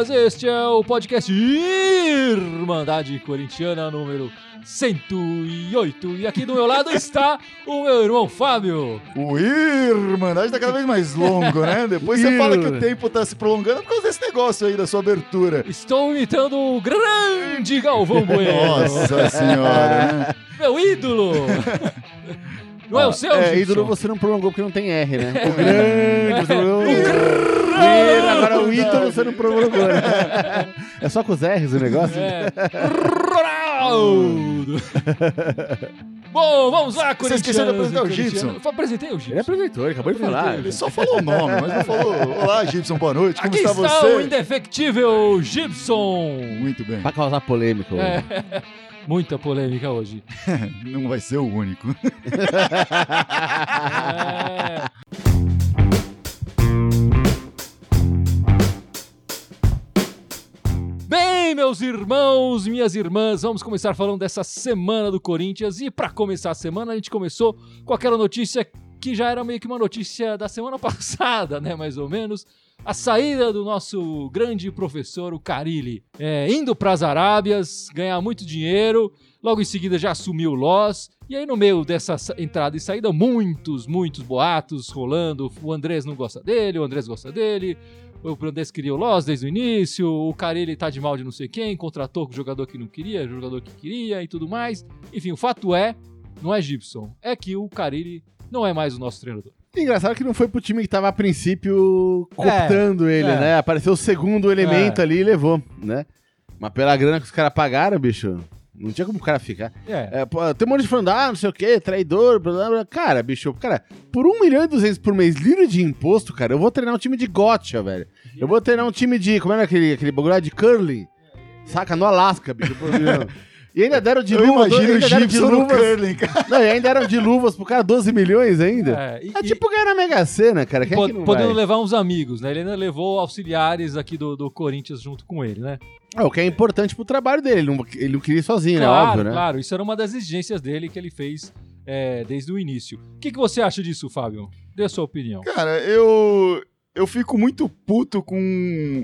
Este é o podcast Irmandade Corintiana número 108. E aqui do meu lado está o meu irmão Fábio. O Irmandade tá cada vez mais longo, né? Depois você fala que o tempo tá se prolongando por causa desse negócio aí da sua abertura. Estou imitando o grande Galvão Bueno. Nossa senhora, né? Meu ídolo! Não é o seu, É, Gibson? ídolo você não prolongou porque não tem R, né? O grande, você prolongou. Ídolo, Agora o ídolo você não prolongou, né? É só com os R's o negócio? É. Ronaldo! Bom, vamos lá, Você esqueceu de apresentar o. Gibson. Eu Apresentei o Gibson. Ele apresentou, ele acabou de falar. Ele só falou o nome, mas não falou. Olá, Gibson, boa noite. Como Aqui está, está, você? o indefectível Gibson. Muito bem. Pra causar polêmica. hoje. Muita polêmica hoje. Não vai ser o único. É. Bem, meus irmãos, minhas irmãs, vamos começar falando dessa semana do Corinthians. E para começar a semana, a gente começou com aquela notícia que já era meio que uma notícia da semana passada, né? Mais ou menos. A saída do nosso grande professor, o Carilli, é, indo para as Arábias, ganhar muito dinheiro. Logo em seguida já assumiu o Loss. E aí, no meio dessa sa- entrada e saída, muitos, muitos boatos rolando. O Andrés não gosta dele, o Andrés gosta dele. O Andrés queria o Loss desde o início. O Carilli tá de mal de não sei quem, contratou o jogador que não queria, o jogador que queria e tudo mais. Enfim, o fato é, não é Gibson, é que o Carilli não é mais o nosso treinador. Engraçado que não foi pro time que tava a princípio cooptando ele, é. né? Apareceu o segundo elemento ali e levou, né? Mas pela grana que os caras pagaram, bicho, não tinha como o cara ficar. É, É, tem um monte de falando, ah, não sei o que, traidor, blá, blá, blá. Cara, bicho, cara, por 1 milhão e 200 por mês livre de imposto, cara, eu vou treinar um time de gotcha, velho. Eu vou treinar um time de, como era aquele, aquele bagulho lá de curling? Saca? No Alasca, bicho. E ainda deram de Eu luvas. imagino o ainda deram de Gibson no luvas. curling, cara. Não, e ainda deram de luvas pro cara 12 milhões ainda. é, e- É tipo ganhar na Mega Sena, cara. Quem é po- que não podendo vai? levar uns amigos, né? Ele ainda levou auxiliares aqui do, do Corinthians junto com ele, né? É, o que é importante pro trabalho dele. Ele não, ele não queria ir sozinho, claro, né? Óbvio, né? claro. Isso era uma das exigências dele que ele fez é, desde o início. O que, que você acha disso, Fábio? Dê a sua opinião. Cara, eu. Eu fico muito puto com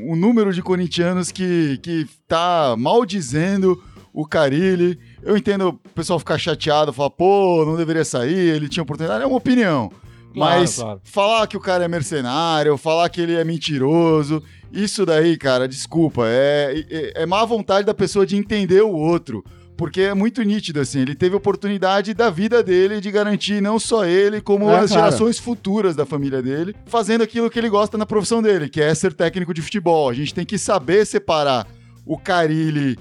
o número de corintianos que, que tá maldizendo o Carilli. Eu entendo o pessoal ficar chateado, falar, pô, não deveria sair, ele tinha oportunidade. É uma opinião. Claro, Mas claro. falar que o cara é mercenário, falar que ele é mentiroso, isso daí, cara, desculpa, é, é, é má vontade da pessoa de entender o outro. Porque é muito nítido, assim, ele teve oportunidade da vida dele de garantir não só ele, como É, as claro. gerações futuras da família dele, fazendo aquilo que ele gosta na profissão dele, que é ser técnico de futebol. A gente tem que saber separar o Carilli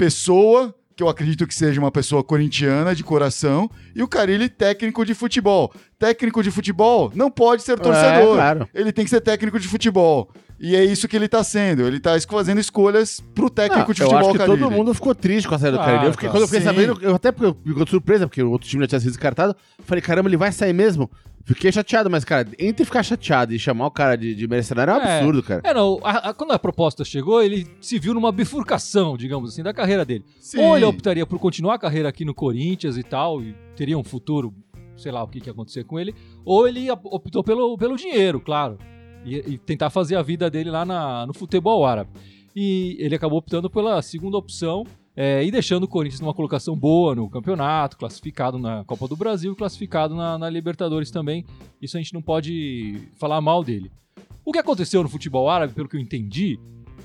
pessoa, que eu acredito que seja uma pessoa corintiana de coração, e o Carilli técnico de futebol. Técnico de futebol não pode ser torcedor. É, claro. Ele tem que ser técnico de futebol. E é isso que ele tá sendo. Ele tá fazendo escolhas pro técnico Não, de eu futebol, acho que Carilli. todo mundo ficou triste com a saída do Claro, Carilli. Eu fiquei, claro. quando eu fiquei Sim. sabendo, eu até porque eu de surpresa, porque o outro time já tinha sido descartado. Falei, caramba, ele vai sair mesmo? Fiquei chateado, mas, cara, entre ficar chateado e chamar o cara de, de mercenário é um É. absurdo, cara. É, não, a- a- quando a proposta chegou, ele se viu numa bifurcação, digamos assim, da carreira dele. Sim. Ou ele optaria por continuar a carreira aqui no Corinthians e tal, e teria um futuro, sei lá o que, que ia acontecer com ele, ou ele op- optou pelo, pelo dinheiro, claro, e, e tentar fazer a vida dele lá na- no futebol árabe. E ele acabou optando pela segunda opção é, e deixando o Corinthians numa colocação boa no campeonato, classificado na Copa do Brasil, classificado na, na Libertadores também. Isso a gente não pode falar mal dele. O que aconteceu no futebol árabe, pelo que eu entendi,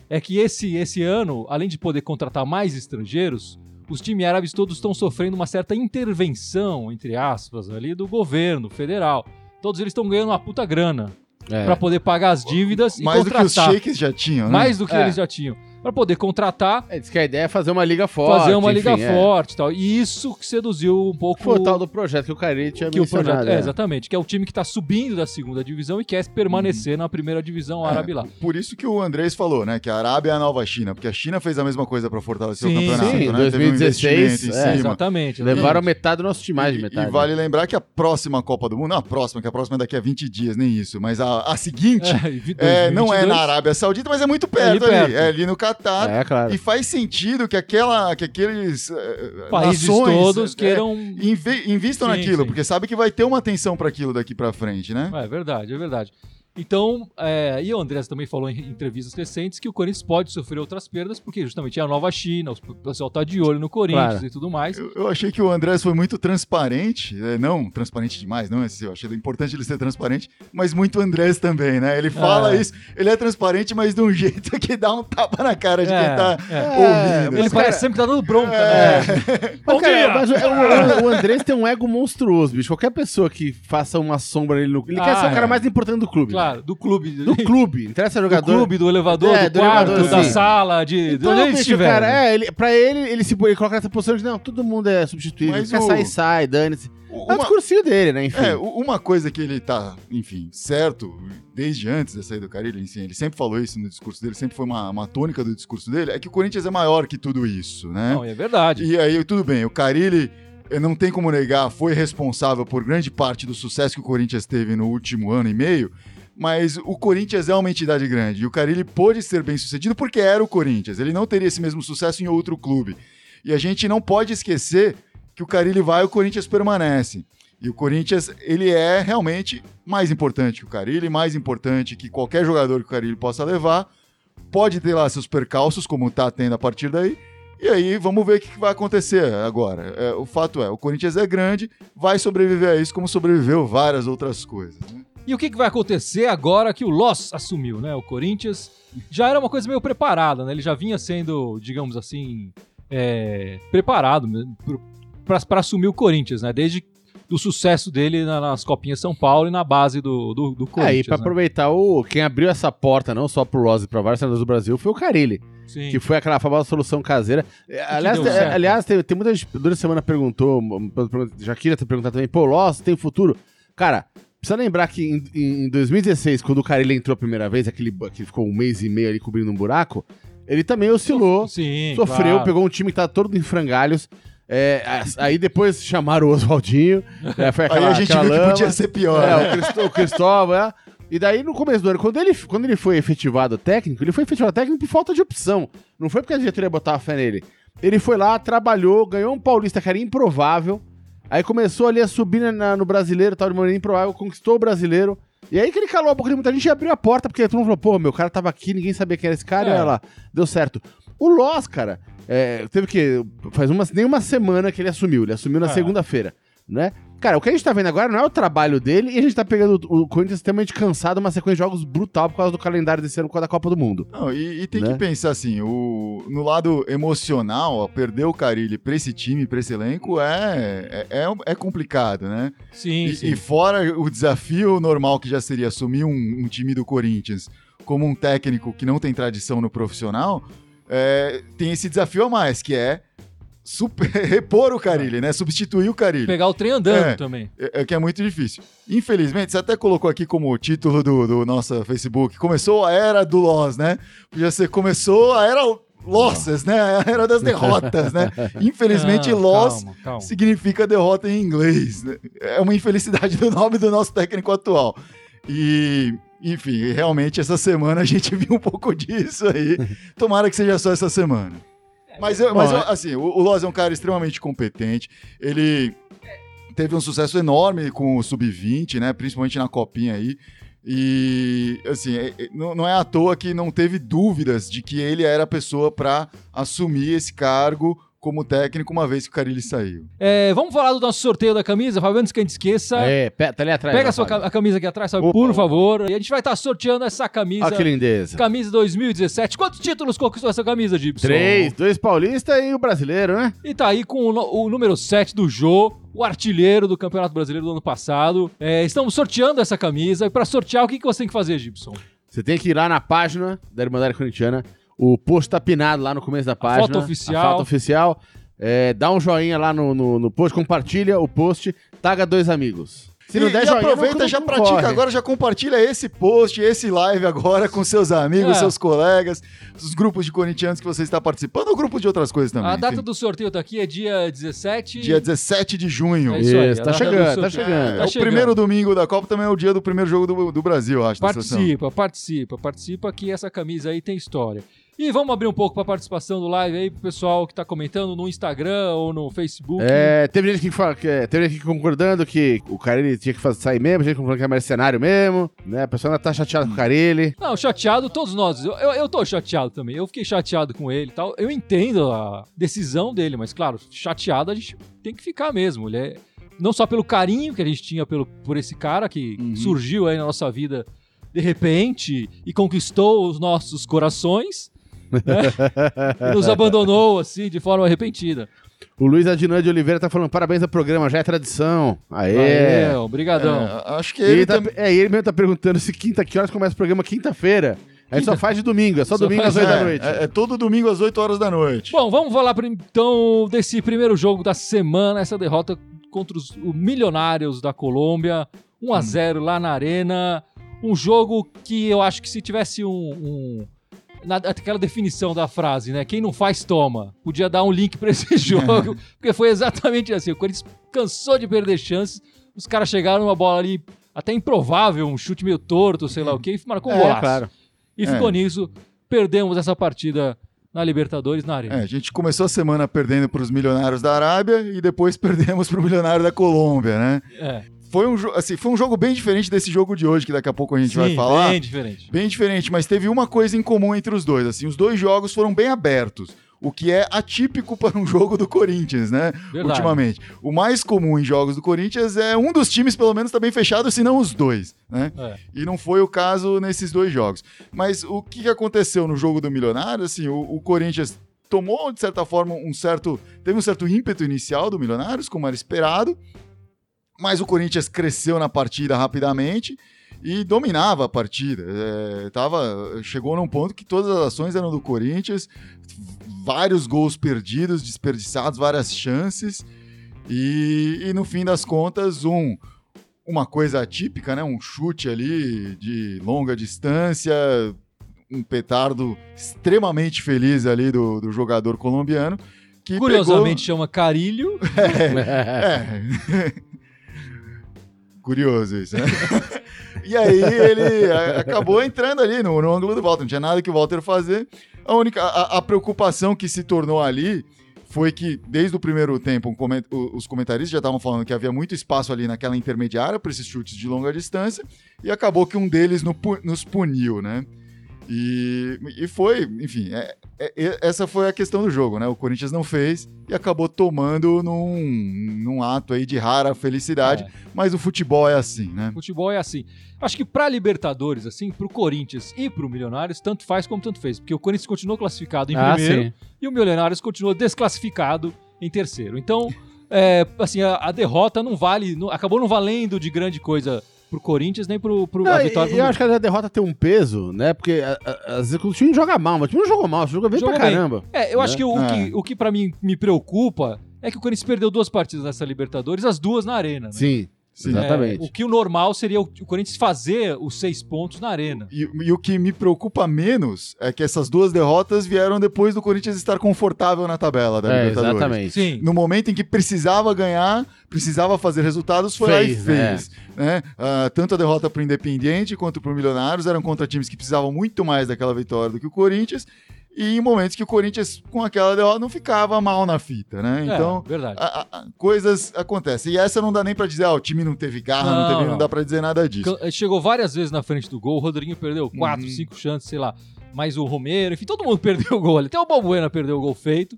é que esse, esse ano, além de poder contratar mais estrangeiros, os times árabes todos estão sofrendo uma certa intervenção, entre aspas, ali do governo federal. Todos eles estão ganhando uma puta grana É. pra poder pagar as dívidas Mais e do que os contratar. shakes já tinham, né? mais do que É. eles já tinham. Pra poder contratar, É, diz que a ideia é fazer uma liga forte. fazer uma liga enfim, é. forte e tal. E isso que seduziu um pouco Foi o tal do projeto que o Carilli tinha que o projeto, é, é. exatamente, que é o time que tá subindo da segunda divisão e quer permanecer na primeira divisão árabe lá. Por isso que o Andrés falou, né? Que a Arábia é a nova China, porque a China fez a mesma coisa pra fortalecer Sim, o campeonato, sim, né? 2016, Teve um é, É, cima. exatamente. Levaram metade do nosso time, mais de E- metade. E vale lembrar que a próxima Copa do Mundo, não a próxima, que a próxima é daqui a 20 dias, nem isso, mas a, a seguinte É, é, não é 2022, na Arábia Saudita, mas é muito É ali perto ali, perto. é ali no Catar. É, claro. E faz sentido que, aquela, que aqueles eh, países nações, todos eh, queiram. inve- invistam Sim, naquilo, sim. porque sabe que vai ter uma atenção para aquilo daqui para frente, né? É verdade, é verdade. Então, é, e o Andrés também falou em entrevistas recentes que o Corinthians pode sofrer outras perdas, porque justamente é a nova China, o pessoal tá de olho no Corinthians Claro. e tudo mais. Eu, eu achei que o Andrés foi muito transparente, é, não transparente demais, não, assim, eu achei importante ele ser transparente, mas muito Andrés também, né? Ele fala É. isso, ele é transparente, mas de um jeito que dá um tapa na cara de É, quem tá é. ouvindo. Ele parece cara- sempre que tá dando bronca, É. né? Mas, cara, mas o, o- o Andrés tem um ego monstruoso, bicho. Qualquer pessoa que faça uma sombra nele no. Ele quer Ah, ser o cara é. mais importante do clube. Claro, do clube. Do clube. Interessa Do jogador. clube, do elevador, É, do, do quarto, elevador, da sim. sala, de, de Então, onde eles bicho, estiverem. cara, é, ele, pra ele, ele se ele coloca nessa posição de não, todo mundo é substituível. Mas Quer o- sair, sai, dane-se. É o Uma- discursinho dele, né? Enfim. É, uma coisa que ele tá, enfim, certo, desde antes da saída do Carilli, assim, ele sempre falou isso no discurso dele, sempre foi uma, uma tônica do discurso dele, é que o Corinthians é maior que tudo isso, né? Não, é verdade. E aí, tudo bem, o Carilli, não tem como negar, foi responsável por grande parte do sucesso que o Corinthians teve no último ano e meio, mas o Corinthians é uma entidade grande e o Carilli pôde ser bem sucedido porque era o Corinthians. Ele não teria esse mesmo sucesso em outro clube. E a gente não pode esquecer que o Carilli vai e o Corinthians permanece. E o Corinthians, ele é realmente mais importante que o Carilli, mais importante que qualquer jogador que o Carilli possa levar. Pode ter lá seus percalços, como tá tendo a partir daí, e aí, vamos ver o que que vai acontecer agora. É, o fato é, o Corinthians é grande, vai sobreviver a isso como sobreviveu várias outras coisas. né? E o que, que vai acontecer agora que o Loss assumiu, né? O Corinthians já era uma coisa meio preparada, né? Ele já vinha sendo, digamos assim, é, preparado para assumir o Corinthians, né? Desde do sucesso dele na- nas Copinhas São Paulo e na base do, do, do É, e Corinthians. pra né? aproveitar, o, quem abriu essa porta, não só pro Loz e pra vários senadores do Brasil, foi o Carilli. Sim. Que foi aquela famosa solução caseira. É, aliás, aliás tem, tem muita gente durante a semana perguntou, já queria ter perguntado também, pô, Loss tem futuro? Cara, precisa lembrar que em, em 2016, quando o Carilli entrou a primeira vez, aquele que ficou um mês e meio ali cobrindo um buraco, ele também oscilou, Sim, sofreu, claro. pegou um time que tá todo em frangalhos. É, aí depois chamaram o Oswaldinho. é, foi aquela, aí a gente viu que lama. podia ser pior. É, né? o, Cristó- o Cristóvão, é. E daí, no começo do ano, quando ele, quando ele foi efetivado técnico, ele foi efetivado técnico por falta de opção. Não foi porque a diretoria botava fé nele. Ele foi lá, trabalhou, ganhou um paulista que era improvável. Aí começou ali a subir na- no brasileiro, tal, de maneira improvável, conquistou o brasileiro. E aí que ele calou a boca de muita gente e abriu a porta, porque todo mundo falou, pô, meu cara tava aqui, ninguém sabia quem era esse cara, É. e olha lá, deu certo. O Loss, cara, é, teve que. Faz uma, nem uma semana que ele assumiu. Ele assumiu na É. segunda-feira, né? Cara, o que a gente tá vendo agora não é o trabalho dele e a gente tá pegando o Corinthians extremamente cansado, uma sequência de jogos brutal por causa do calendário desse ano por causa da Copa do Mundo. Não, e, e tem Né? que pensar assim, o, no lado emocional, ó, perder o Carilli pra esse time, pra esse elenco, é, é, é- é complicado, né? Sim, E, sim. e fora o desafio normal que já seria assumir um, um time do Corinthians como um técnico que não tem tradição no profissional, é, tem esse desafio a mais, que é super- repor o Carilli, né? Substituir o Carilli. Pegar o trem andando É. também. É, é que é muito difícil. Infelizmente, você até colocou aqui como título do, do nosso Facebook, começou a era do Loss, né? Podia ser, começou a era Losses, né? A era das derrotas, né? Infelizmente, Não, Loss calma, calma. significa derrota em inglês. né? É uma infelicidade do nome do nosso técnico atual. E, enfim, realmente essa semana a gente viu um pouco disso aí. Tomara que seja só essa semana. Mas, eu, mas eu, assim, o, o Loz é um cara extremamente competente. Ele teve um sucesso enorme com o Sub-20, né? Principalmente na copinha aí. E, assim, é- é- não não é à toa que não teve dúvidas de que ele era a pessoa para assumir esse cargo como técnico uma vez que o Carilli saiu. É, vamos falar do nosso sorteio da camisa, Fábio, antes que a gente esqueça. É, pe- tá ali atrás. Pega a sua ca- a camisa aqui atrás, Fábio, Opa, por opa. favor. E a gente vai estar sorteando essa camisa. Olha que lindeza. Camisa 2017. Quantos títulos conquistou essa camisa, Gibson? Três, dois paulistas e o brasileiro, né? E tá aí com o, o número 7 do Jô, o artilheiro do Campeonato Brasileiro do ano passado. É, estamos sorteando essa camisa. E pra sortear, o que, que você tem que fazer, Gibson? Você tem que ir lá na página da Irmandade Corintiana. O post tá pinado lá no começo da página. foto oficial. A foto oficial. É, dá um joinha lá no, no, no post, compartilha o post, taga dois amigos. Se não e, der e joinha, aproveita, não- já não pratica corre. agora, já compartilha esse post, esse live agora com seus amigos, É. seus colegas, os grupos de corintianos que você está participando, ou grupos de outras coisas também. a data enfim. do sorteio tá aqui, é dia 17. Dia 17 de junho. É isso aí, Isso, a tá chegando, tá chegando. É, Tá o chegando. primeiro domingo da Copa também é o dia do primeiro jogo do, do Brasil, acho. Participa, participa, participa que essa camisa aí tem história. E vamos abrir um pouco para a participação do live aí pro pessoal que tá comentando no Instagram ou no Facebook. É, teve gente que, fala, que é, teve gente que concordando que o Carilli tinha que fazer, sair mesmo, gente concordando que é mercenário mesmo, né? A pessoa ainda tá chateada com o Carilli. Não, chateado, todos nós. Eu, eu, eu tô chateado também. Eu fiquei chateado com ele e tal. Eu entendo a decisão dele, mas claro, chateado a gente tem que ficar mesmo. Ele é, não só pelo carinho que a gente tinha pelo, por esse cara que Uhum. surgiu aí na nossa vida de repente e conquistou os nossos corações. Né? nos abandonou assim de forma repentina. O Luiz Adnan de Oliveira tá falando parabéns ao programa, já é tradição. Aê! Aê, obrigadão. É, acho que ele ele tá, também. é, e ele mesmo tá perguntando se quinta, que horas começa o programa quinta-feira. A gente só faz de domingo, é só, Só domingo faz- às 8 da É, noite. é- é todo domingo às 8 horas da noite. Bom, vamos falar então desse primeiro jogo da semana, essa derrota contra os Milionários da Colômbia, 1 a 0 lá na Arena. Um jogo que eu acho que se tivesse um, um na- aquela definição da frase, né? Quem não faz toma. Podia dar um link pra esse jogo, porque foi exatamente assim. O Corinthians cansou de perder chances. Os caras chegaram numa bola ali até improvável, um chute meio torto, sei lá o quê, e marcou um É, golaço. claro. E É. ficou nisso. Perdemos essa partida na Libertadores na Arena. É, a gente começou a semana perdendo para os milionários da Arábia e depois perdemos para o milionário da Colômbia, né? É. Foi um, assim, foi um jogo bem diferente desse jogo de hoje, que daqui a pouco a gente vai Sim, falar. Bem diferente. Bem diferente, mas teve uma coisa em comum entre os dois. Assim, os dois jogos foram bem abertos, o que é atípico para um jogo do Corinthians, né? Verdade. Ultimamente. O mais comum em jogos do Corinthians é um dos times, pelo menos, tá bem fechado, se não os dois, né? É. E não foi o caso nesses dois jogos. Mas o que que aconteceu no jogo do Milionário? Assim, o, o Corinthians tomou, de certa forma, um certo. Teve um certo ímpeto inicial do Milionários, como era esperado. Mas o Corinthians cresceu na partida rapidamente e dominava a partida. É, tava, chegou num ponto que todas as ações eram do Corinthians, vários gols perdidos, desperdiçados, várias chances. E, e no fim das contas, um, uma coisa atípica, né? Um chute ali de longa distância, um petardo extremamente feliz ali do, do jogador colombiano. Que Curiosamente chama Carilho. pegou... É. Curioso isso, né? e aí ele acabou entrando ali no, no ângulo do Walter, não tinha nada que o Walter fazer. A única a, a preocupação que se tornou ali foi que desde o primeiro tempo um coment- os comentaristas já estavam falando que havia muito espaço ali naquela intermediária para esses chutes de longa distância e acabou que um deles no nos puniu, né? E, e foi, enfim, é- é- essa foi a questão do jogo, né? O Corinthians não fez e acabou tomando num, num ato aí de rara felicidade, É. mas o futebol é assim, né? Futebol é assim. Acho que pra Libertadores, assim, pro Corinthians e pro Milionários, tanto faz como tanto fez. Porque o Corinthians continuou classificado em Ah, primeiro sim. e o Milionários continuou desclassificado em terceiro. Então, é, assim, a, a derrota não vale, não- acabou não valendo de grande coisa pro Corinthians nem pro, pro Não, a vitória e pro eu acho que a derrota tem um peso, né? Porque às vezes o time joga mal, mas o time não jogou mal, o time jogou bem Jogou pra bem. caramba. É, eu acho né? que o, É. que o que pra mim me preocupa é que o Corinthians perdeu duas partidas nessa Libertadores, as duas na Arena, né? Sim, Sim. exatamente. É, o que o normal seria o, o Corinthians fazer os seis pontos na Arena. E, e o que me preocupa menos é que essas duas derrotas vieram depois do Corinthians estar confortável na tabela da É, Libertadores. exatamente. Sim. No momento em que precisava ganhar, precisava fazer resultados, foi lá e Fez, fez. né? Ah, tanto a derrota para o Independiente quanto para o Milionários eram contra times que precisavam muito mais daquela vitória do que o Corinthians. E em momentos que o Corinthians, com aquela derrota, não ficava mal na fita, né? Então, é, verdade. a- a- coisas acontecem. E essa não dá nem para dizer, ah, o time não teve garra, não, Não, teve, não, não. dá para dizer nada disso. Chegou várias vezes na frente do gol, o Rodriguinho perdeu quatro, Uhum. cinco chances, sei lá. Mas o Romero, enfim, todo mundo perdeu o gol ali. Até o Balbuena perdeu o gol feito.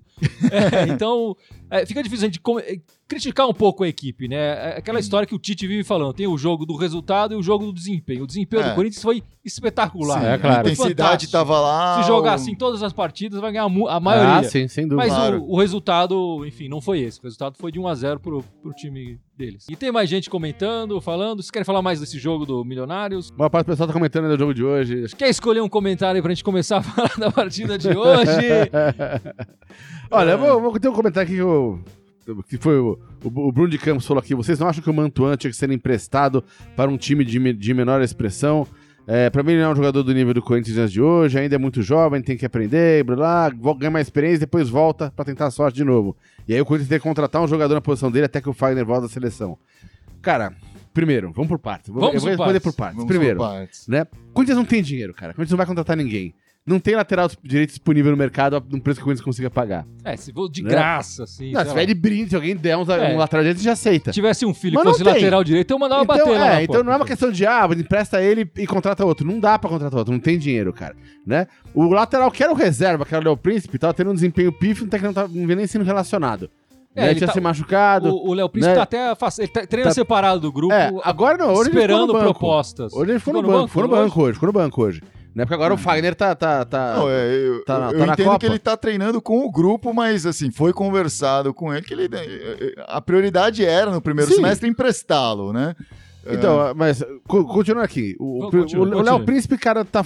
É, então, é, fica difícil a gente é, criticar um pouco a equipe, né? É aquela história que o Tite vive falando. Tem o jogo do resultado e o jogo do desempenho. O desempenho É. do Corinthians foi espetacular. Sim, É, claro. A intensidade estava lá. Se jogar assim todas as partidas, vai ganhar a maioria. Ah, sim, sem dúvida. Mas Claro. o, o resultado, enfim, não foi esse. O resultado foi de 1 a 0 pro, pro time deles. E tem mais gente comentando, falando. Vocês querem falar mais desse jogo do Milionários? Uma parte do pessoal tá comentando do jogo de hoje. Quer escolher um comentário aí pra gente começar a falar da partida de hoje? Olha, eu vou, vou ter um comentário aqui que, eu, que foi o, o, o Bruno de Campos falou aqui. Vocês não acham que o Mantuan tinha que ser emprestado para um time de, de menor expressão? É, para mim, ele não é um jogador do nível do Corinthians de hoje, ainda é muito jovem, tem que aprender, blá, blá, ganha mais experiência, depois volta para tentar a sorte de novo. E aí o Corinthians tem que contratar um jogador na posição dele até que o Fagner volta da seleção. Cara, primeiro, vamos por partes. Vamos eu vou por responder por partes. Vamos Primeiro, por partes. né? Corinthians não tem dinheiro, cara. Corinthians não vai contratar ninguém. Não tem lateral direito disponível no mercado num preço que o Corinthians consiga pagar. É, se for de Né? graça, assim. Não, se lá. tiver de brinde, se alguém der uns, É. um lateral direito, já aceita. Se tivesse um filho Mas que fosse tem. lateral direito, eu mandava Então, bater lá. é, na então porta. não é uma questão de, ah, empresta ele e contrata outro. Não dá pra contratar outro, não tem dinheiro, cara. Né? O lateral que era o reserva, que era o Léo Príncipe, tava tendo um desempenho pífio, não, tá, não, tá, não vem nem sendo relacionado. É, né? ele Tinha tá- se machucado. O Léo Príncipe né? tá até. Ele tá- treina Tá- separado do grupo. É, agora não, hoje ele esperando ficou no banco. propostas. Hoje ele ficou no, banco, ficou no banco hoje, ficou no banco hoje. Né? Porque agora o Fagner tá. tá, tá... Não, é, eu, Tá na- eu tá na entendo Copa? que ele tá treinando com o grupo, mas assim, foi conversado com ele que ele, a prioridade era no primeiro Sim. semestre emprestá-lo, né? Então, mas co- continuando aqui. O, Não, o- continua, o Léo continua. Príncipe, cara, tá.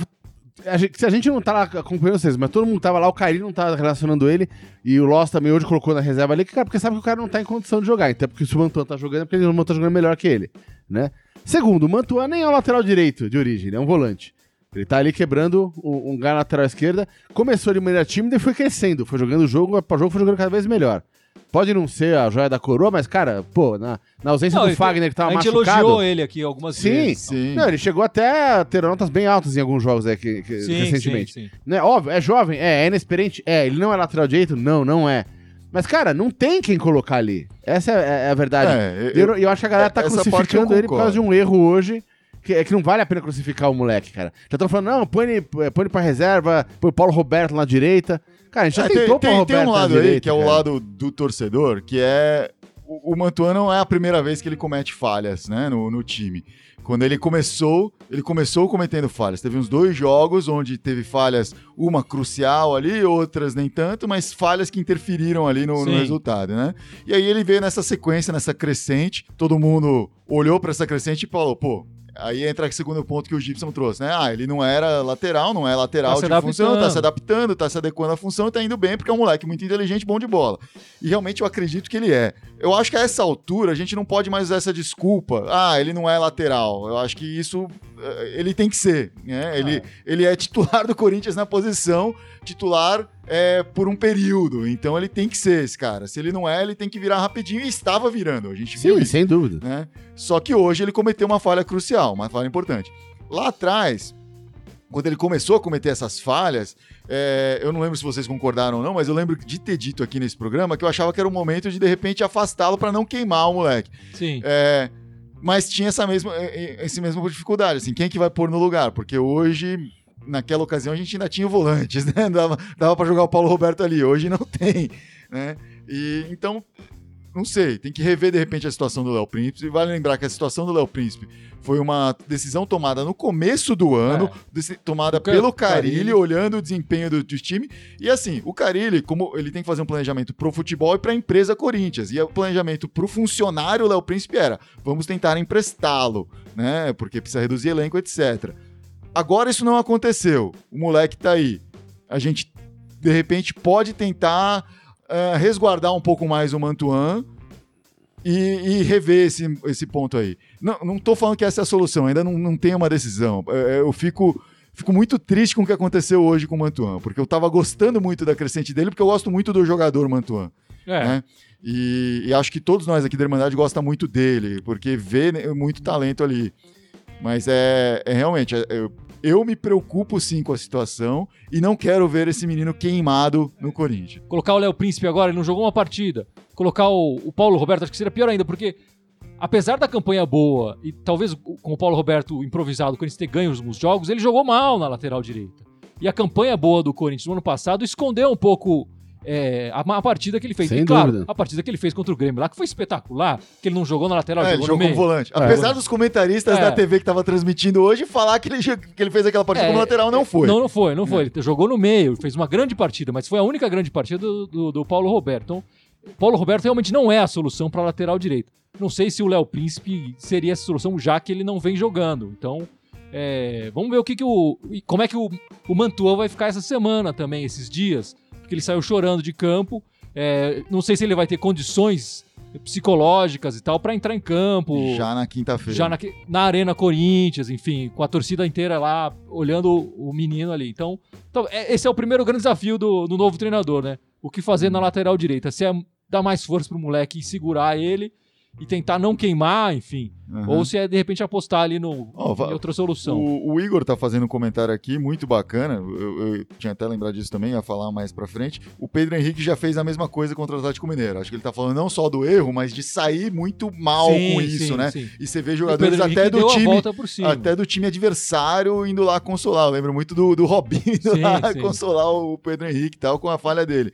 a gente- se a gente não tá lá acompanhando vocês, mas todo mundo tava lá, o Cairi não tá relacionando ele, e o Loss também hoje colocou na reserva ali, que, cara, porque sabe que o cara não tá em condição de jogar. Então, porque se o Mantuan tá jogando, é porque o Mantuan tá jogando melhor que ele, né? Segundo, o Mantuan nem é o lateral direito de origem, ele é um volante. Ele tá ali quebrando um, um na lateral esquerda, começou de maneira tímida e foi crescendo, foi jogando o jogo, para jogo foi jogando cada vez melhor. Pode não ser a joia da coroa, mas, cara, pô, na, na ausência Não, do Fagner que tava a gente machucado... elogiou ele aqui algumas Sim, vezes. Sim. Não, ele chegou até a ter notas bem altas em alguns jogos aí, que, que- Sim, recentemente. sim, sim. Né? Óbvio, é jovem? É. É inexperiente? É. Ele não é lateral direito? Não, não é. Mas, cara, não tem quem colocar ali. Essa é, é a verdade. É, E eu, eu acho que a galera tá eu crucificando ele por causa de um erro hoje. Que, é que não vale a pena crucificar o moleque, cara. Já estão falando, não, põe ele, põe ele pra reserva, põe o Paulo Roberto na direita. Cara, a gente já É, tentou tem, o Paulo tem, tem Roberto um na lado aí, direita, que é o cara. lado do torcedor, que é. O, o Mantuan não é a primeira vez que ele comete falhas, né, no, no time. Quando ele começou, ele começou cometendo falhas. Teve uns dois jogos onde teve falhas, uma crucial ali, outras nem tanto, mas falhas que interferiram ali no, no resultado, né? E aí ele veio nessa sequência, nessa crescente, todo mundo olhou pra essa crescente e falou, pô. Aí entra o segundo ponto que o Gibson trouxe, né? Ah, ele não era lateral, não é lateral Tá de função, tá se adaptando, tá se adequando à função e tá indo bem porque é um moleque muito inteligente, bom de bola. E realmente eu acredito que ele é. Eu acho que a essa altura a gente não pode mais usar essa desculpa. Ah, ele não é lateral. Eu acho que isso eh, ele tem que ser. Né? Ele, ele é titular do Corinthians na posição, titular é, por um período. Então ele tem que ser esse cara. Se ele não é, ele tem que virar rapidinho e estava virando. A gente viu Sim, isso sem dúvida. né? Só que hoje ele cometeu uma falha crucial, uma falha importante. Lá atrás, quando ele começou a cometer essas falhas, é, eu não lembro se vocês concordaram ou não, mas eu lembro de ter dito aqui nesse programa que eu achava que era o momento de de repente afastá-lo para não queimar o moleque. Sim. É, mas tinha essa mesma, é, é, esse mesmo dificuldade, assim, quem que vai pôr no lugar? Porque hoje, naquela ocasião, a gente ainda tinha volantes, né? Dava, dava para jogar o Paulo Roberto ali, hoje não tem, né? E então, não sei, tem que rever de repente a situação do Léo Príncipe. Vale lembrar que a situação do Léo Príncipe foi uma decisão tomada no começo do ano, deci- tomada pelo Carilli, Carille. olhando o desempenho do, do time. E assim, o Carilli, como ele tem que fazer um planejamento pro futebol e pra empresa Corinthians. E o planejamento pro funcionário Léo Príncipe era: vamos tentar emprestá-lo, né? Porque precisa reduzir elenco, etc. Agora isso não aconteceu. O moleque tá aí. A gente, de repente, pode tentar ah, resguardar um pouco mais o Mantuan e, e rever esse, esse ponto aí. Não, não tô falando que essa é a solução, ainda não, não tem uma decisão. É, Eu fico, fico muito triste com o que aconteceu hoje com o Mantuan, porque eu tava gostando muito da crescente dele, porque eu gosto muito do jogador Mantuan. É. né? E, e acho que todos nós aqui da Irmandade gostam muito dele, porque vê né, muito talento ali. Mas é, é realmente, é- eu, eu me preocupo sim com a situação e não quero ver esse menino queimado no Corinthians. Colocar o Léo Príncipe agora, ele não jogou uma partida. Colocar o, o Paulo Roberto, acho que seria pior ainda, porque apesar da campanha boa e talvez com o Paulo Roberto improvisado, o Corinthians ter ganho alguns jogos, ele jogou mal na lateral direita. E a campanha boa do Corinthians no ano passado escondeu um pouco é, a, a partida que ele fez. Sem e claro, dúvida. a partida que ele fez contra o Grêmio lá, que foi espetacular, que ele não jogou na lateral, É, ele jogou jogou no volante. É. Apesar dos comentaristas É. da TV que tava transmitindo hoje falar que ele, que ele fez aquela partida É, como lateral, não foi. Não, não foi, não foi. Ele jogou no meio, fez uma grande partida, mas foi a única grande partida do, do, do Paulo Roberto. Então, Paulo Roberto realmente não é a solução para lateral direito. Não sei se o Léo Príncipe seria a solução, já que ele não vem jogando. Então, é, vamos ver o que, que o. Como é que o, o Mantua vai ficar essa semana também, esses dias. Porque ele saiu chorando de campo. É, não sei se ele vai ter condições psicológicas e tal para entrar em campo. Já na quinta-feira. Já na, na Arena Corinthians, enfim, com a torcida inteira lá olhando o, o menino ali. Então, então, é- esse é o primeiro grande desafio do, do novo treinador, né? O que fazer na lateral direita? Se é dar mais força pro moleque e segurar ele, e tentar não queimar, enfim. Aham. Ou se é de repente apostar ali no, va- em outra solução. O, o Igor tá fazendo um comentário aqui, muito bacana. Eu, eu tinha até lembrado disso também, ia falar mais pra frente. O Pedro Henrique já fez a mesma coisa contra o Atlético Mineiro. Acho que ele tá falando não só do erro, mas de sair muito mal Sim, com isso, sim, né? sim. E você vê jogadores até do time. Até do time adversário indo lá consolar. Eu lembro muito do, do Robinho indo lá consolar o Pedro Henrique e tal, com a falha dele.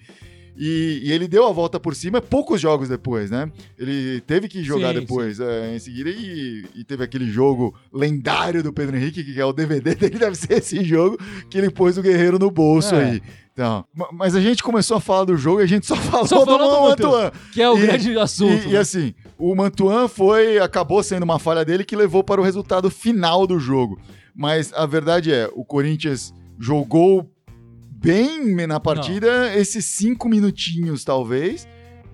E, e ele deu a volta por cima poucos jogos depois, né? Ele teve que jogar Sim, depois é, em seguida e, e teve aquele jogo lendário do Pedro Henrique, que é o DVD dele, deve ser esse jogo que ele pôs o Guerreiro no bolso É. aí. Então, ma- mas a gente começou a falar do jogo e a gente só falou Só do falou do Mantuan. Mantuan, Que é o E- grande assunto. E, e né? assim, o Mantuan foi, acabou sendo uma falha dele que levou para o resultado final do jogo. Mas a verdade é, o Corinthians jogou bem na partida, esses cinco minutinhos talvez,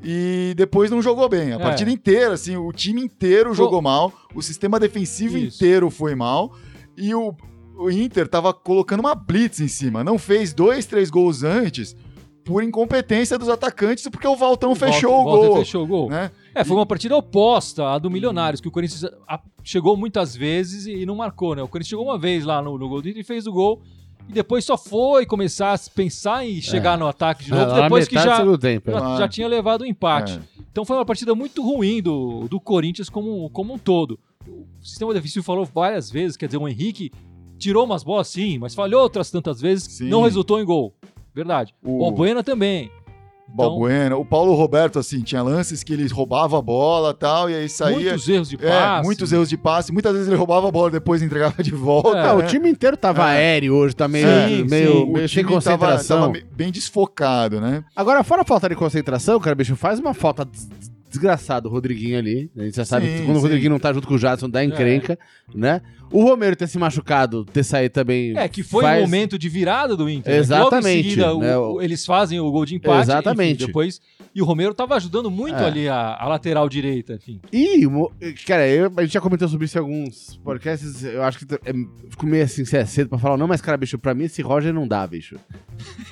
e depois não jogou bem. A É. partida inteira, assim, o time inteiro Pô. jogou mal, o sistema defensivo Isso. inteiro foi mal, e o, o Inter tava colocando uma blitz em cima. Não fez dois, três gols antes por incompetência dos atacantes, porque o Valtão fechou Walter- o Walter gol. fechou o gol. Né? É, foi uma partida oposta à do Milionários, que o Corinthians a- chegou muitas vezes e não marcou, né? O Corinthians chegou uma vez lá no, no gol do Inter e fez o gol. E depois só foi começar a pensar em chegar no ataque de novo, É, lá na depois que já, tempo. é. já, já tinha levado o empate. É. Então foi uma partida muito ruim do, do Corinthians como, como um todo. O sistema defensivo falou várias vezes, quer dizer, o Henrique tirou umas bolas sim, mas falhou outras tantas vezes, Sim. não resultou em gol. Verdade. O- O Balbuena também. Então, Balbuena. O Paulo Roberto, assim, tinha lances que ele roubava a bola e tal, e aí saía. muitos erros de É, passe. muitos erros de passe. Muitas vezes ele roubava a bola depois entregava de volta. É, Ah, né? o time inteiro tava É. aéreo hoje, tá meio, Sim, meio, sim. O meio sem time tava- concentração. Tava, me- bem desfocado, né? Agora, fora a falta de concentração, cara, bicho, faz uma falta des- desgraçada o Rodriguinho ali. A gente já sabe Sim, que quando o sim. Rodriguinho não tá junto com o Jadson, dá encrenca, né? O Romero ter se machucado, ter saído também. É, que foi faz- um momento de virada do Inter. né? Exatamente, Logo em seguida, o- né, o- o- eles fazem o gol de empate. Exatamente. enfim, depois, e o Romero tava ajudando muito É. ali a, a lateral direita. Enfim. E, cara, eu, a gente já comentou sobre isso em alguns podcasts. Eu acho que é, fico meio assim, se é cedo pra falar, não, mas, cara, bicho, pra mim esse Roger não dá, bicho.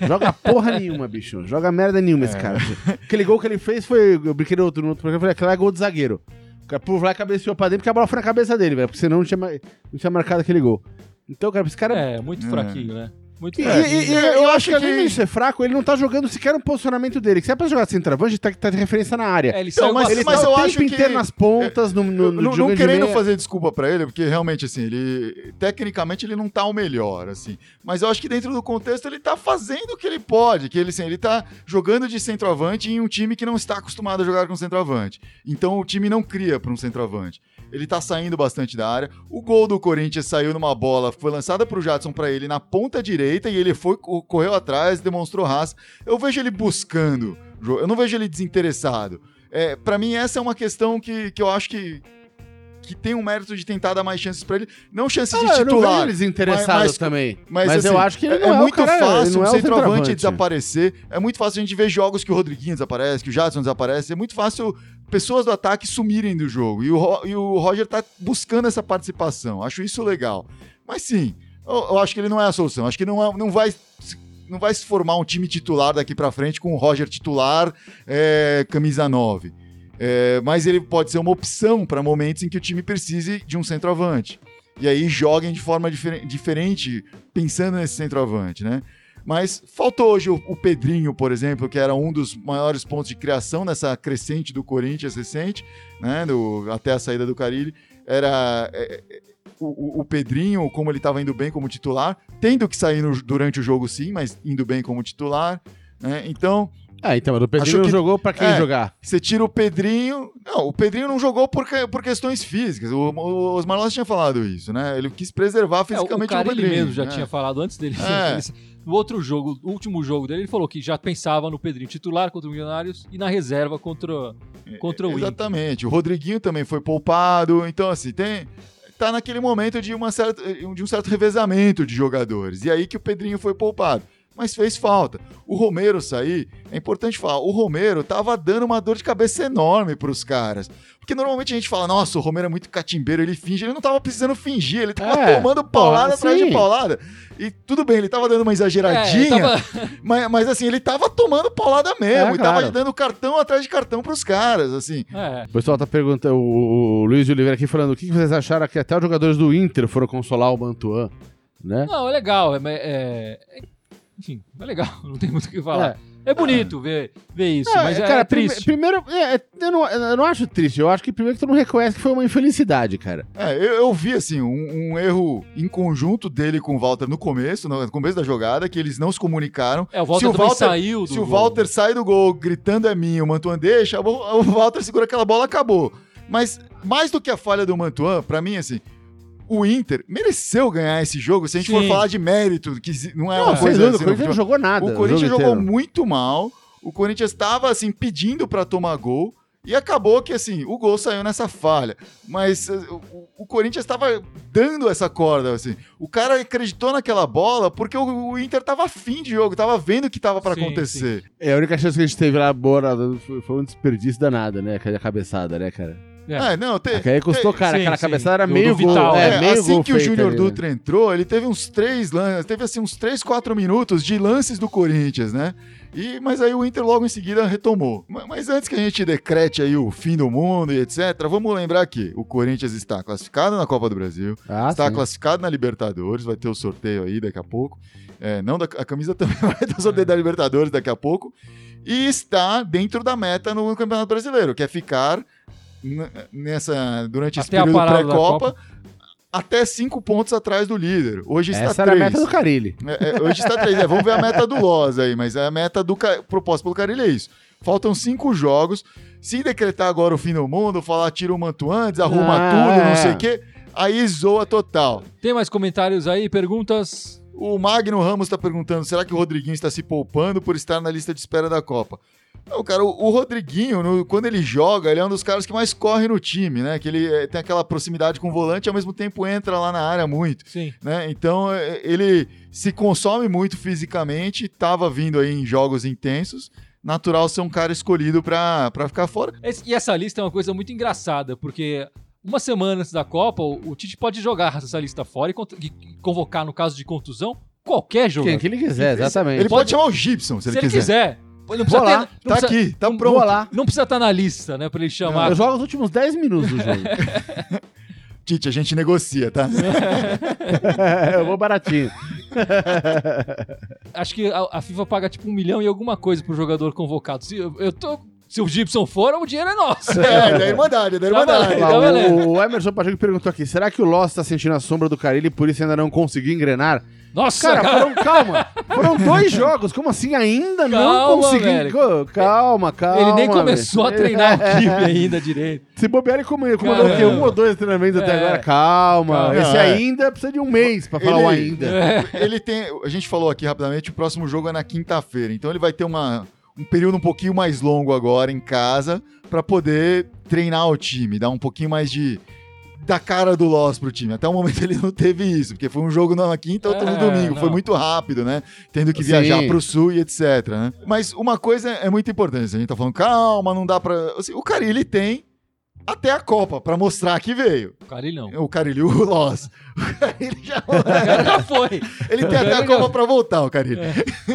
Joga porra nenhuma, bicho. Joga merda nenhuma É. esse cara. Aquele gol que ele fez foi. Eu brinquei no outro, no outro programa, eu falei, aquele é gol de zagueiro. O cara por lá e cabeceou pra dentro porque a bola foi na cabeça dele, velho. Porque senão não tinha, não tinha marcado aquele gol. Então, cara, esse cara. É, muito É. fraquinho, né? Muito E, e- e- eu, Eu acho que além que- de ser fraco, ele não tá jogando sequer um posicionamento dele. Que se é pra jogar centroavante, tá, tá de referência na área. É, ele Então, mas- Ele mas tá eu o tempo acho que- inteiro nas pontas, no, no, no não, querendo fazer desculpa pra ele, porque realmente, assim, ele. Tecnicamente ele não tá o melhor, assim. Mas eu acho que dentro do contexto ele tá fazendo o que ele pode. Que ele, assim, ele tá jogando de centroavante em um time que não está acostumado a jogar com centroavante. Então o time não cria pra um centroavante. Ele tá saindo bastante da área. O gol do Corinthians saiu numa bola, foi lançada pro Jadson pra ele na ponta direita e ele foi co- correu atrás, demonstrou raça. Eu vejo ele buscando, eu não vejo ele desinteressado. É, para mim essa é uma questão que, que eu acho que que tem um mérito de tentar dar mais chances pra ele, não chances Ah, de eu não vejo titular. ele desinteressado mas- mas- também. Mas, Mas, eu assim, acho que ele é, não é é, muito cara, ele fácil um é centroavante. desaparecer. É muito fácil a gente ver jogos que o Rodriguinho desaparece, que o Jadson desaparece. É muito fácil pessoas do ataque sumirem do jogo. E o, e o Roger tá buscando essa participação. Acho isso legal. Mas sim, eu, eu acho que ele não é a solução. Acho que não, é- não vai. Não vai se formar um time titular daqui pra frente com o Roger titular, é, camisa 9. É, mas ele pode ser uma opção para momentos em que o time precise de um centroavante. E aí joguem de forma diferen- diferente, pensando nesse centroavante, né? Mas faltou hoje o, o Pedrinho, por exemplo, que era um dos maiores pontos de criação nessa crescente do Corinthians recente, né? do- até a saída do Carilli. Era é, é, o, o- o Pedrinho, como ele estava indo bem como titular, tendo que sair no- durante o jogo sim, mas indo bem como titular. Né? Então, Ah, então, o Pedrinho que- jogou pra quem é. jogar. você tira o Pedrinho. Não, o Pedrinho não jogou por, que- por questões físicas. O, o Osmar Loss tinha falado isso, né? Ele quis preservar É, o fisicamente o, Carille Pedrinho. mesmo já né? tinha falado antes dele. É. No outro jogo, o último jogo dele, ele falou que já pensava no Pedrinho titular contra o Milionários e na reserva contra, contra o Inter. Exatamente. O Rodriguinho também foi poupado. Então, assim, tem. Tá naquele momento de, uma certa, de um certo revezamento de jogadores. E aí que o Pedrinho foi poupado. Mas fez falta. O Romero sair, é importante falar, o Romero tava dando uma dor de cabeça enorme pros caras. Porque normalmente a gente fala, nossa, o Romero é muito catimbeiro, ele finge. Ele não tava precisando fingir, ele tava É, tomando paulada atrás de paulada. E tudo bem, ele tava dando uma exageradinha, É, tava- mas, mas assim, ele tava tomando paulada mesmo, É, e tava dando cartão atrás de cartão pros caras, assim. É. O pessoal tá perguntando, o, o Luiz de Oliveira aqui falando, o que que vocês acharam que até os jogadores do Inter foram consolar o Mantuan, né? Não, é legal. É- é- enfim, é legal. Não tem muito o que falar. É, bonito ver, ver isso, Não, mas é, cara, prime- triste. primeiro, é, é, eu, não, eu não acho triste, eu acho que primeiro que tu não reconhece que foi uma infelicidade, cara. É, eu, eu vi, assim, um, um erro em conjunto dele com o Walter no começo, no começo da jogada, que eles não se comunicaram. É, o Walter se o Walter- saiu do Se o gol. Walter sai do gol gritando é minha, o Mantuan deixa, o o Walter segura aquela bola, acabou. Mas mais do que a falha do Mantuan, pra mim, assim, o Inter mereceu ganhar esse jogo se a gente for Sim. falar de mérito, que não é Não, uma coisa dúvida, assim, o Corinthians não jogou nada. o Corinthians jogo jogou inteiro. muito mal. O Corinthians estava assim pedindo para tomar gol e acabou que assim o gol saiu nessa falha. Mas eh, o, o Corinthians estava dando essa corda assim. O cara acreditou naquela bola porque o, o Inter estava afim de jogo, estava vendo o que estava para Sim, acontecer. É, a única chance que a gente teve lá, boa, foi, foi um desperdício danado, né? Aquela cabeçada, né, cara? É. É, não, te, Aquela aí custou, cara, sim, aquela sim. cabeçada era Do- meio do gol. Vital, é, É, meio assim gol que o feito Júnior ali, né? Dutra entrou, ele teve uns três lances, teve assim uns três, quatro minutos de lances do Corinthians, né? E, mas aí o Inter logo em seguida retomou. Ma- Mas antes que a gente decrete aí o fim do mundo e etc, vamos lembrar que o Corinthians está classificado na Copa do Brasil, Ah, está sim. classificado na Libertadores, vai ter o sorteio aí daqui a pouco. É, não da, a camisa também vai ter o sorteio da Libertadores daqui a pouco. E está dentro da meta no Campeonato Brasileiro, que é ficar nessa durante esse Até a período pré-copa até cinco pontos atrás do líder. Hoje está Essa era a três. meta do Carilli. É, é, hoje está três. É, vamos ver a meta do Loz aí, mas a meta do proposta pelo Carilho é isso. Faltam cinco jogos. Se decretar agora o fim do mundo, falar tira o manto antes, arruma Ah, tudo, não sei o quê, aí zoa total. Tem mais comentários aí, perguntas? O Magno Ramos está perguntando: será que o Rodriguinho está se poupando por estar na lista de espera da Copa? Não, cara, o, o Rodriguinho, no- quando ele joga, ele é um dos caras que mais corre no time, né? Que ele eh, tem aquela proximidade com o volante e ao mesmo tempo entra lá na área muito. Sim. né? Então é, ele se consome muito fisicamente, estava vindo aí em jogos intensos, natural ser um cara escolhido para ficar fora. E essa lista é uma coisa muito engraçada, porque uma semana antes da Copa, o, Tite pode jogar essa lista fora e, e convocar, no caso de contusão, qualquer jogador. Quem que ele quiser, exatamente. Ele pode, chamar o Gibson, se, Se ele ele quiser. quiser. Não precisa Vou lá. ter- não Tá precisa- aqui, tá não- pronto. Vou lá. Não precisa estar na lista, né, pra ele chamar. Eu jogo os últimos 10 minutos do jogo. Tite, a gente negocia, tá? eu vou baratinho. Acho que a, a FIFA paga tipo um milhão e alguma coisa pro jogador convocado. Se eu, eu tô. Se o Gibson for, o dinheiro é nosso. É, da Irmandade, da Irmandade. valendo. Lá, Tá valendo. o, o Emerson Pacheco perguntou aqui: será que o Loss tá sentindo a sombra do Carilli e por isso ainda não conseguiu engrenar? Nossa, Cara, cara. foram, calma. Foram dois jogos. Como assim? Ainda não Calma, consegui. velho. Ô, Calma, calma. ele nem começou velho. a treinar o time ainda direito. Se bobear, ele comandou, o quê? Um ou dois treinamentos até É. agora. Calma. Calma. Esse Não, é. ainda precisa de um mês pra falar o Ele- ainda. Ele tem. A gente falou aqui rapidamente, o próximo jogo é na quinta-feira. Então ele vai ter uma, um período um pouquinho mais longo agora em casa para poder treinar o time, dar um pouquinho mais de. Da cara do Loss pro time. Até o momento ele não teve isso, porque foi um jogo na quinta, outro no É, domingo. Foi não. muito rápido, né? Tendo que Sim. viajar pro sul e etc. né? Mas uma coisa é muito importante. A gente tá falando, calma, não dá pra. Assim, o Carilli tem até a Copa pra mostrar que veio. O Carilli não. O Carilli, o Loss. O já. Já foi. Ele tem até a Copa pra voltar, o Carilli.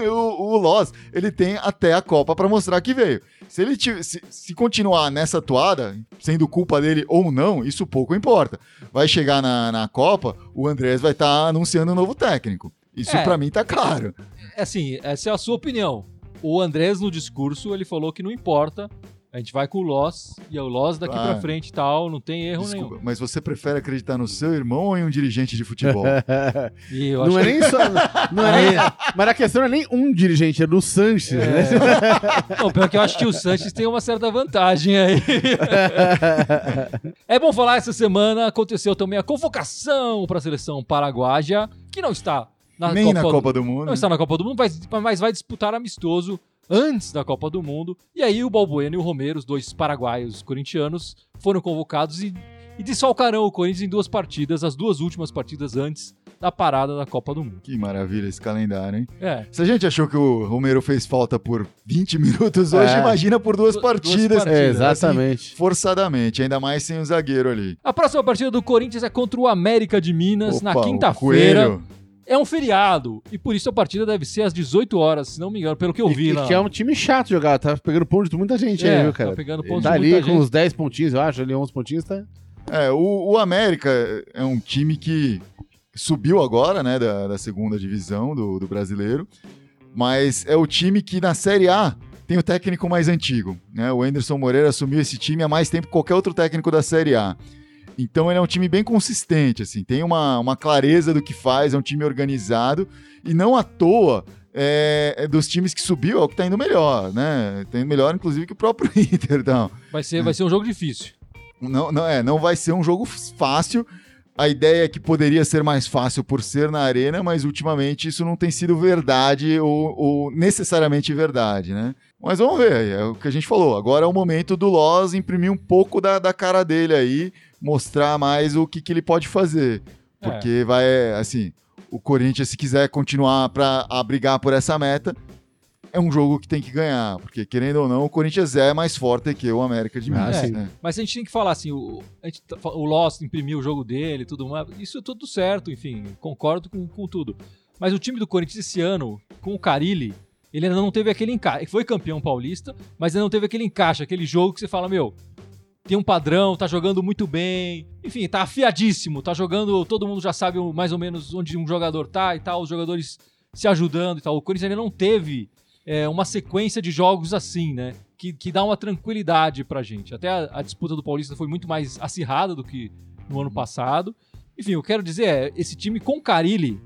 O, o Loss, ele tem até a Copa pra mostrar que veio. Se ele se, se continuar nessa toada, sendo culpa dele ou não, isso pouco importa. Vai chegar na, na Copa, o Andrés vai estar anunciando um novo técnico. Isso É. pra mim tá claro. Assim, essa é a sua opinião. O Andrés, no discurso, ele falou que não importa. A gente vai com o Loss e é o Loss daqui Ah. pra frente e tal, não tem erro Desculpa, nenhum. mas você prefere acreditar no seu irmão ou em um dirigente de futebol? E eu Não é nem só. Não é nem, mas a questão não é nem um dirigente, é do Sanches, né? que, não, pior que eu acho que o Sanches tem uma certa vantagem aí. é bom falar, essa semana aconteceu também a convocação para a seleção paraguaia, que não está na Nem Copa na do- Copa do Mundo. Não está na Copa do Mundo, mas, mas vai disputar amistoso antes da Copa do Mundo. E aí o Balbuena e o Romero, os dois paraguaios corintianos, foram convocados e, e desfalcarão o Corinthians em duas partidas, as duas últimas partidas antes da parada da Copa do Mundo. Que maravilha esse calendário, hein? É. Se a gente achou que o Romero fez falta por 20 minutos hoje, É. imagina por duas Du- duas partidas. partidas. É, assim, exatamente. forçadamente, ainda mais sem o zagueiro ali. A próxima partida do Corinthians é contra o América de Minas na Opa, o quinta-feira. É um feriado e por isso a partida deve ser às 18 horas, se não me engano, pelo que eu vi e, lá. que é um time chato jogar, tá pegando ponto de muita gente É, aí, viu, cara? tá pegando ponto tá de ali muita com gente. uns 10 pontinhos, eu acho, ali 11 pontinhos, tá... É, o, o América é um time que subiu agora, né, da, da segunda divisão do, do brasileiro, mas é o time que na Série A tem o técnico mais antigo, né? O Anderson Moreira assumiu esse time há mais tempo que qualquer outro técnico da Série A. Então ele é um time bem consistente, assim, tem uma, uma clareza do que faz, é um time organizado e não à toa é, é dos times que subiu é o que tá indo melhor, né? Tá indo melhor, inclusive, que o próprio Inter, então. Vai ser, vai ser um jogo difícil. Não, não, é, não vai ser um jogo fácil. A ideia é que poderia ser mais fácil por ser na arena, mas ultimamente isso não tem sido verdade ou, ou necessariamente verdade, né? Mas vamos ver, é o que a gente falou. Agora é o momento do Loz imprimir um pouco da, da cara dele aí, mostrar mais o que, que ele pode fazer. É. Porque vai, assim, o Corinthians, se quiser continuar para brigar por essa meta, é um jogo que tem que ganhar. Porque, querendo ou não, o Corinthians é mais forte que o América de Ah, Minas, sim. né? Mas a gente tem que falar assim, o, gente tá- o Lost imprimiu o jogo dele e tudo mais. Isso é tudo certo, enfim, concordo com, com tudo. Mas o time do Corinthians esse ano, com o Carilli, ele ainda não teve aquele encaixe. Foi campeão paulista, mas ainda não teve aquele encaixe, aquele jogo que você fala, meu, tem um padrão, tá jogando muito bem. Enfim, tá afiadíssimo, tá jogando, todo mundo já sabe mais ou menos onde um jogador tá e tal, os jogadores se ajudando e tal. O Corinthians ainda não teve é, uma sequência de jogos assim, né? Que, que dá uma tranquilidade pra gente. Até a, a disputa do Paulista foi muito mais acirrada do que no ano passado. Enfim, eu quero dizer, é, esse time com Carilli,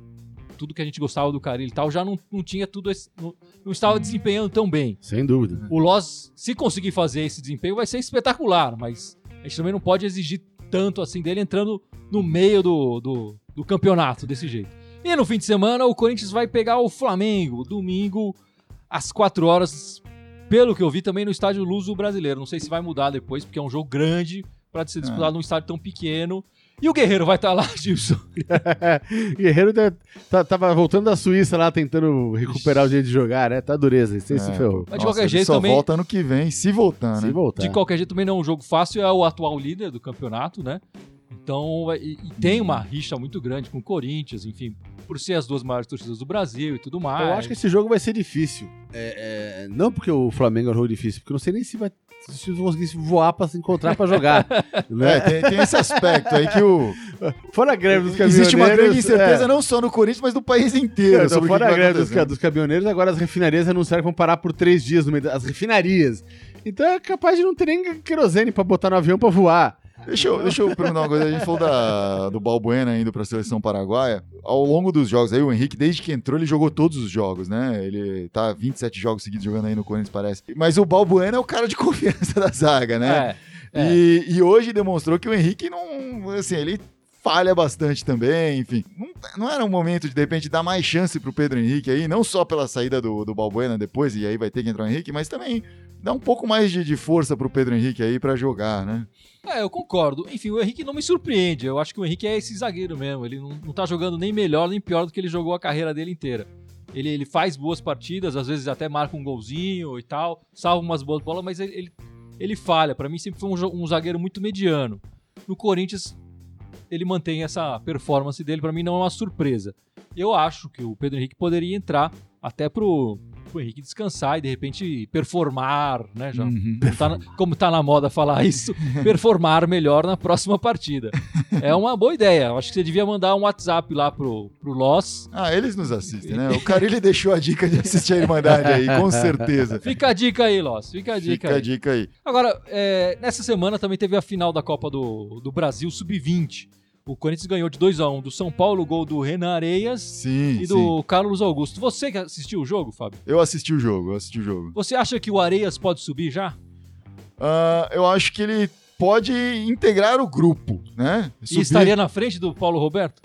tudo que a gente gostava do Carilli e tal, já não, não tinha tudo esse, não, não estava desempenhando tão bem. Sem dúvida. O Loz, se conseguir fazer esse desempenho, vai ser espetacular, mas a gente também não pode exigir tanto assim dele entrando no meio do, do, do campeonato desse jeito. E no fim de semana, o Corinthians vai pegar o Flamengo, domingo, às 4 horas, pelo que eu vi também no estádio Luso Brasileiro. Não sei se vai mudar depois, porque é um jogo grande para ser disputado num estádio tão pequeno. E o Guerreiro vai estar lá, Gilson. Guerreiro tá- tá- tava voltando da Suíça lá, tentando recuperar o jeito de jogar, né? Tá dureza, esse se É, ferrou. Mas de Nossa, qualquer jeito só também- volta ano que vem, se voltar, Se né? voltar. De qualquer jeito, também não é um jogo fácil, é o atual líder do campeonato, né? Então, e, e tem uma rixa muito grande com o Corinthians, enfim, por ser as duas maiores torcidas do Brasil e tudo mais. Eu acho que esse jogo vai ser difícil. É, é, não porque o Flamengo é um jogo difícil, porque eu não sei nem se vai se eu conseguisse voar pra se encontrar pra jogar. né? É, tem, tem esse aspecto aí que o. Fora a greve dos caminhoneiros. Existe uma grande incerteza é. não só no Corinthians, mas do país inteiro. Então, fora a greve dos, dos caminhoneiros, agora as refinarias anunciaram que vão parar por três dias no meio das refinarias. Então é capaz de não ter nem querosene pra botar no avião pra voar. Deixa eu, deixa eu perguntar uma coisa. A gente falou da, do Balbuena indo para a seleção paraguaia. Ao longo dos jogos, aí o Henrique, desde que entrou, ele jogou todos os jogos, né? Ele tá 27 jogos seguidos jogando aí no Corinthians, parece. Mas o Balbuena é o cara de confiança da zaga, né? É, é. E, e hoje demonstrou que o Henrique não. Assim, ele falha bastante também, enfim. Não, não era um momento de, de repente, dar mais chance pro Pedro Henrique aí, não só pela saída do, do Balbuena depois, e aí vai ter que entrar o Henrique, mas também dar um pouco mais de, de força pro Pedro Henrique aí pra jogar, né? É, eu concordo. Enfim, o Henrique não me surpreende. Eu acho que o Henrique é esse zagueiro mesmo. Ele não, não tá jogando nem melhor nem pior do que ele jogou a carreira dele inteira. Ele, ele faz boas partidas, às vezes até marca um golzinho e tal, salva umas boas bolas, mas ele, ele, ele falha. Pra mim sempre foi um, um zagueiro muito mediano. No Corinthians, ele mantém essa performance dele, pra mim não é uma surpresa. Eu acho que o Pedro Henrique poderia entrar até pro, pro Henrique descansar e de repente performar, né? Já, Uhum. como tá, na, como tá na moda falar isso, performar melhor na próxima partida. É uma boa ideia. Eu acho que você devia mandar um WhatsApp lá pro, pro Loss. Ah, eles nos assistem, né? O cara ele deixou a dica de assistir a Irmandade aí, com certeza. Fica a dica aí, Loss. Fica a dica Fica a aí. dica aí. Agora, é, nessa semana também teve a final da Copa do, do Brasil Sub-20. O Corinthians ganhou de 2x1 do São Paulo, gol do Renan Areias Sim, e sim. do Carlos Augusto. Você que assistiu o jogo, Fábio? Eu assisti o jogo, eu assisti o jogo. Você acha que o Areias pode subir já? Ah, eu acho que ele pode integrar o grupo, né? E Subir- estaria na frente do Paulo Roberto?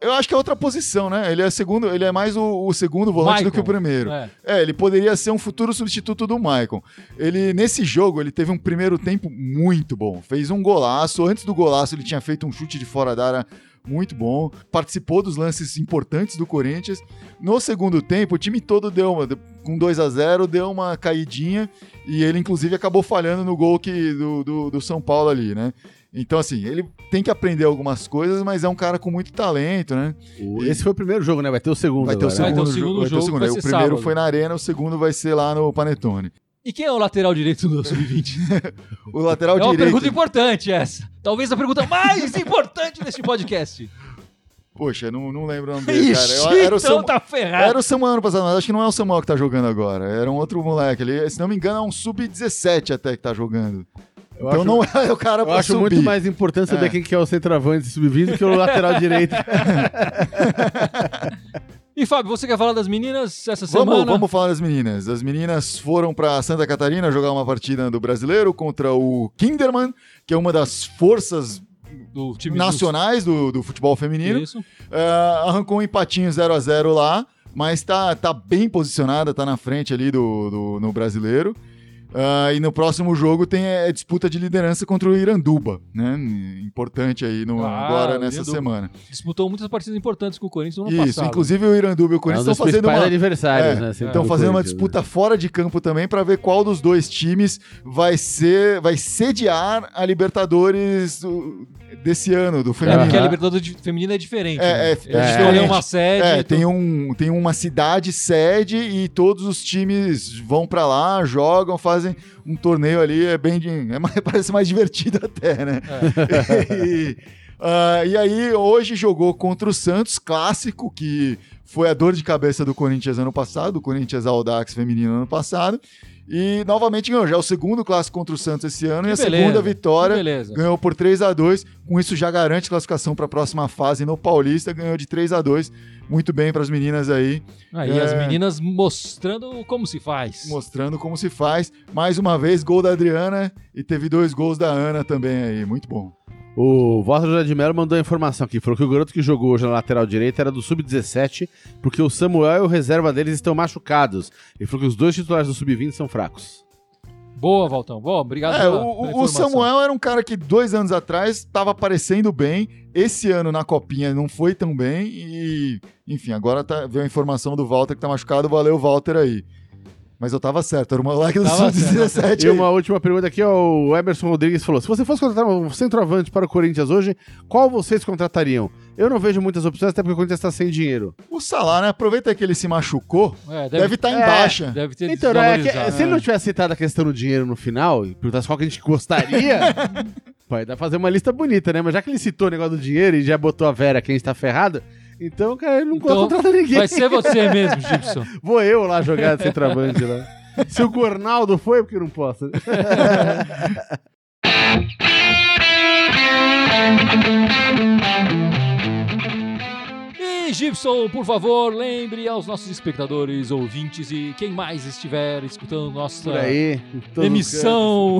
Eu acho que é outra posição, né? Ele é segundo, ele é mais o, o segundo volante do que o primeiro. É. É, ele poderia ser um futuro substituto do Maicon. Ele, nesse jogo, ele teve um primeiro tempo muito bom. Fez um golaço. Antes do golaço, ele tinha feito um chute de fora da área muito bom. Participou dos lances importantes do Corinthians. No segundo tempo, o time todo deu uma, com 2 a 0 deu uma caidinha e ele, inclusive, acabou falhando no gol que, do, do, do São Paulo ali, né? Então, assim, ele tem que aprender algumas coisas, mas é um cara com muito talento, né? Esse foi o primeiro jogo, né? Vai ter o segundo. Vai ter o agora. Vai ter o segundo, segundo jogo. vai ter o jogo, segundo. vai Aí ser O primeiro sábado. foi na Arena, o segundo vai ser lá no Panetone. E quem é o lateral direito do Sub-20? O lateral É uma direito. pergunta importante essa. Talvez a pergunta mais importante deste podcast. Poxa, não, não lembro o nome dele, cara. Ixi, Eu- era, o então Samu- tá ferrado. era o Samuel ano passado, mas acho que não é o Samuel que tá jogando agora. Era um outro moleque. Ele, se não me engano, é um sub-17 até que tá jogando. Eu então acho- não é o cara Eu pra acho subir. muito mais importante saber É. quem que é o centroavante sub-20 que o lateral direito. E Fábio, você quer falar das meninas essa Vamos, semana? vamos falar das meninas. As meninas foram pra Santa Catarina jogar uma partida do brasileiro contra o Kinderman, que é uma das forças do time nacionais do, do futebol feminino. Isso. Ah, arrancou um empatinho 0 a 0 lá, mas tá, tá bem posicionada, tá na frente ali do, do- no brasileiro. Ah, e no próximo jogo tem a disputa de liderança contra o Iranduba, né? Importante aí no- Ah, agora nessa Iranduba. semana. Disputou muitas partidas importantes com o Corinthians no ano Isso, passado. inclusive o Iranduba e o É um Corinthians estão fazendo uma, adversários, É, né? sempre Estão do fazendo uma Corinthians, disputa fora de campo também para ver qual dos dois times vai ser, vai sediar a Libertadores do- desse ano do É feminino. porque a. Libertadores de- feminina é diferente. É, né? é- é escolhem uma sede. É, tem, um, tem uma cidade sede e todos os times vão pra lá, jogam, fazem um torneio ali, é bem de, é mais- parece mais divertido até, né? e, ah, e aí hoje jogou contra o Santos, clássico, que foi a dor de cabeça do Corinthians ano passado, o Corinthians Audax feminino ano passado, e novamente ganhou, já é o segundo clássico contra o Santos esse ano Que e a beleza, segunda vitória Beleza. ganhou por 3 a 2 Com isso já garante classificação para a próxima fase no Paulista. Ganhou de 3 a 2 Muito bem para as meninas aí, Aí É. as meninas mostrando como se faz. mostrando como se faz. Mais uma vez, gol da Adriana e teve dois gols da Ana também aí. Muito bom. O Walter José de Mello mandou a informação aqui. Falou que o garoto que jogou hoje na lateral direita era do Sub-17, porque o Samuel e o reserva deles estão machucados. Ele falou que os dois titulares do Sub-20 são fracos. Boa, Valtão. Boa, obrigado É, pela, o, pela o-. Samuel era um cara que dois anos atrás estava aparecendo bem. Esse ano na Copinha não foi tão bem. E, enfim, agora tá, veio a informação do Walter que tá machucado. Valeu, Walter aí. Mas eu tava certo, era o moleque do Tava Sub-17. E aí. uma última pergunta aqui, ó, o Emerson Rodrigues falou: se você fosse contratar um centroavante para o Corinthians hoje, qual vocês contratariam? Eu não vejo muitas opções, até porque o Corinthians está sem dinheiro. O Salah, né? Aproveita que ele se machucou. É, Deve estar em é, baixa. Deve ter Então, é que, se ele não tivesse citado a questão do dinheiro no final e perguntasse qual que a gente gostaria, vai dar pra fazer uma lista bonita, né? Mas já que ele citou o negócio do dinheiro e já botou a Vera que a gente tá ferrado, então, cara, ele não Então, contrata ninguém. Vai ser você mesmo, Gibson. Vou eu lá jogar de centroavante lá. Se o Cornaldo foi, porque eu não posso. Gibson, por favor, lembre aos nossos espectadores, ouvintes e quem mais estiver escutando nossa aí. emissão.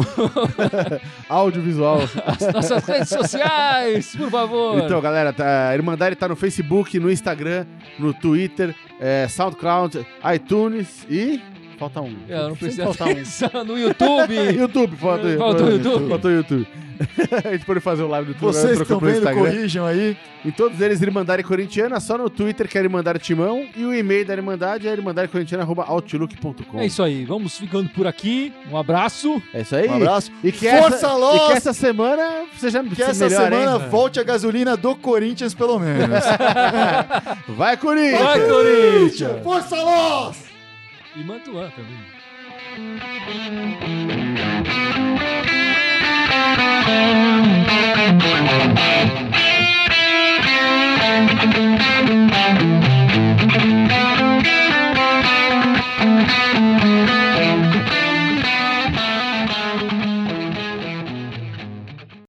Audiovisual. as nossas redes sociais, por favor. Então, galera, tá, a Irmandade tá no Facebook, no Instagram, no Twitter, é, SoundCloud, iTunes e. Falta um. É, eu não Sempre preciso falta um. no YouTube. YouTube, falta, Falta o YouTube. Falta o YouTube. a gente pode fazer o live do YouTube. Vocês agora estão vendo, corrijam aí. Em todos eles, Irmandade Corintiana, só no Twitter que é Irmandade Timão. E o e-mail da Irmandade é irmandadecorintiana.outlook.com. É isso aí, vamos ficando por aqui. Um abraço. É isso aí. Um abraço. E que Força, essa, Loss! E que essa semana seja Que essa melhor, semana hein? volte a gasolina do Corinthians, pelo menos. Vai, Corinthians! Vai, Corinthians! Força, Loss! e Mantuan também.